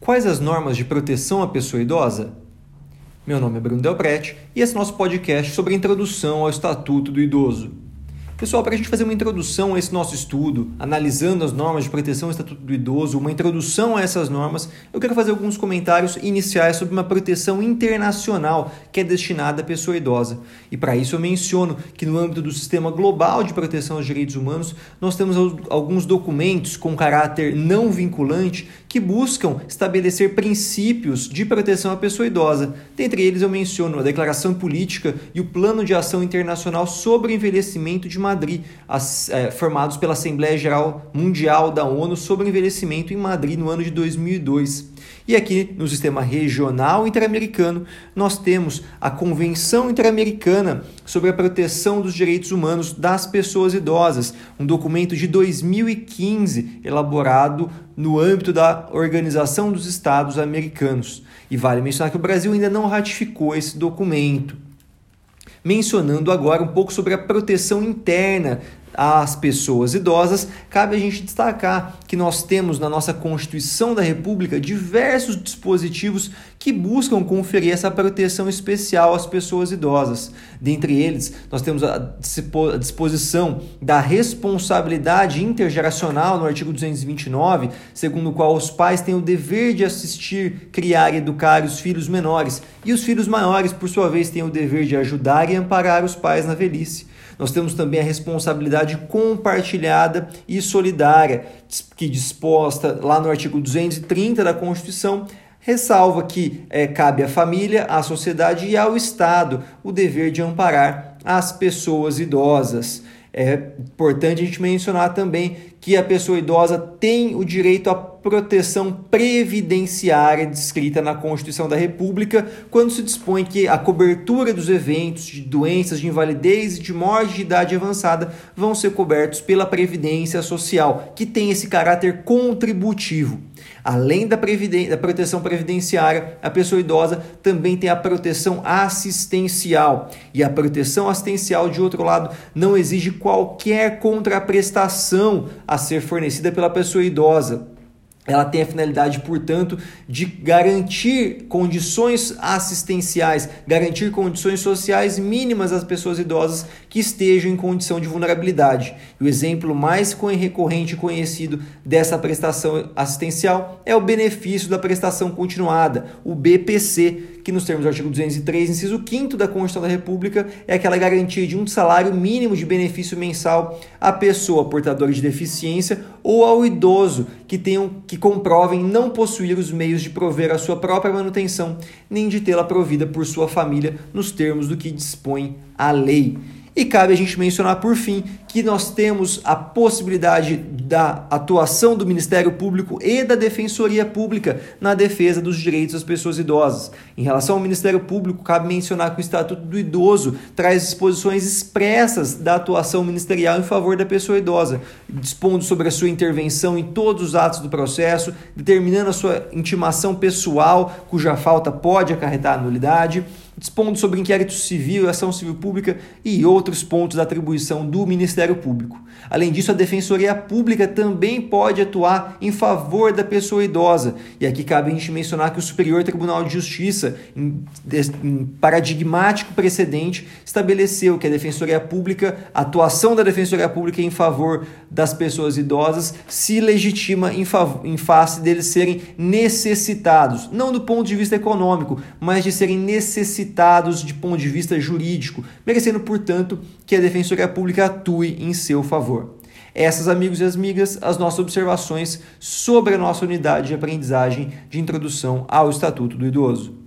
Quais as normas de proteção à pessoa idosa? Meu nome é Bruno Delprete e esse é nosso podcast sobre a introdução ao Estatuto do Idoso. Pessoal, para a gente fazer uma introdução a esse nosso estudo, analisando as normas de proteção do Estatuto do Idoso, uma introdução a essas normas, eu quero fazer alguns comentários iniciais sobre uma proteção internacional que é destinada à pessoa idosa. E para isso eu menciono que no âmbito do sistema global de proteção aos direitos humanos, nós temos alguns documentos com caráter não vinculante que buscam estabelecer princípios de proteção à pessoa idosa. Dentre eles eu menciono a Declaração Política e o Plano de Ação Internacional sobre o Envelhecimento de Madrid, as, é, formados pela Assembleia Geral Mundial da ONU sobre Envelhecimento em Madrid no ano de 2002. E aqui no sistema regional interamericano, nós temos a Convenção Interamericana sobre a Proteção dos Direitos Humanos das Pessoas Idosas, um documento de 2015 elaborado no âmbito da Organização dos Estados Americanos. E vale mencionar que o Brasil ainda não ratificou esse documento mencionando agora um pouco sobre a proteção interna às pessoas idosas, cabe a gente destacar que nós temos na nossa Constituição da República diversos dispositivos que buscam conferir essa proteção especial às pessoas idosas. Dentre eles, nós temos a disposição da responsabilidade intergeracional no artigo 229, segundo o qual os pais têm o dever de assistir, criar e educar os filhos menores, e os filhos maiores, por sua vez, têm o dever de ajudar e amparar os pais na velhice. Nós temos também a responsabilidade compartilhada e solidária, que disposta lá no artigo 230 da Constituição, ressalva que é, cabe à família, à sociedade e ao Estado o dever de amparar as pessoas idosas. É importante a gente mencionar também que a pessoa idosa tem o direito à proteção previdenciária descrita na Constituição da República, quando se dispõe que a cobertura dos eventos de doenças, de invalidez e de morte de idade avançada vão ser cobertos pela Previdência Social, que tem esse caráter contributivo. Além da, da proteção previdenciária, a pessoa idosa também tem a proteção assistencial. E a proteção assistencial, de outro lado, não exige qualquer contraprestação a ser fornecida pela pessoa idosa ela tem a finalidade, portanto, de garantir condições assistenciais, garantir condições sociais mínimas às pessoas idosas que estejam em condição de vulnerabilidade. E o exemplo mais recorrente e conhecido dessa prestação assistencial é o benefício da prestação continuada, o BPC, que nos termos do artigo 203, inciso 5 da Constituição da República, é aquela garantia de um salário mínimo de benefício mensal à pessoa portadora de deficiência ou ao idoso que tenham que comprovem não possuir os meios de prover a sua própria manutenção, nem de tê-la provida por sua família nos termos do que dispõe a lei. E cabe a gente mencionar, por fim, que nós temos a possibilidade da atuação do Ministério Público e da Defensoria Pública na defesa dos direitos das pessoas idosas. Em relação ao Ministério Público, cabe mencionar que o Estatuto do Idoso traz disposições expressas da atuação ministerial em favor da pessoa idosa, dispondo sobre a sua intervenção em todos os atos do processo, determinando a sua intimação pessoal, cuja falta pode acarretar nulidade dispondo sobre inquérito civil ação civil pública e outros pontos da atribuição do Ministério Público. Além disso, a Defensoria Pública também pode atuar em favor da pessoa idosa. E aqui cabe a gente mencionar que o Superior Tribunal de Justiça, em, em paradigmático precedente, estabeleceu que a Defensoria Pública, a atuação da Defensoria Pública em favor das pessoas idosas, se legitima em, em face deles serem necessitados, não do ponto de vista econômico, mas de serem necessitados necessitados de ponto de vista jurídico, merecendo, portanto, que a Defensoria Pública atue em seu favor. Essas, amigos e amigas, as nossas observações sobre a nossa unidade de aprendizagem de introdução ao Estatuto do Idoso.